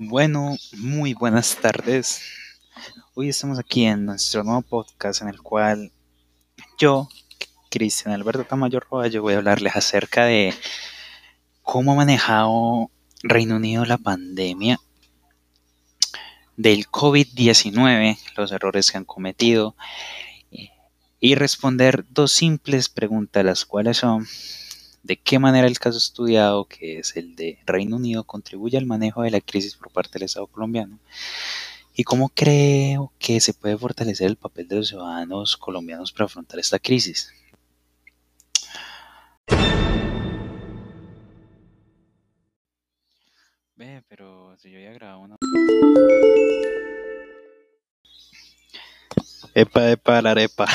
Bueno, muy buenas tardes. Hoy estamos aquí en nuestro nuevo podcast en el cual yo, Cristian Alberto Tamayo Roballo, voy a hablarles acerca de cómo ha manejado Reino Unido la pandemia del COVID-19, los errores que han cometido y responder dos simples preguntas, las cuales son de qué manera el caso estudiado, que es el de Reino Unido, contribuye al manejo de la crisis por parte del Estado colombiano y cómo creo que se puede fortalecer el papel de los ciudadanos colombianos para afrontar esta crisis. Ve, pero si yo ya grabado una... Epa, epa, la arepa.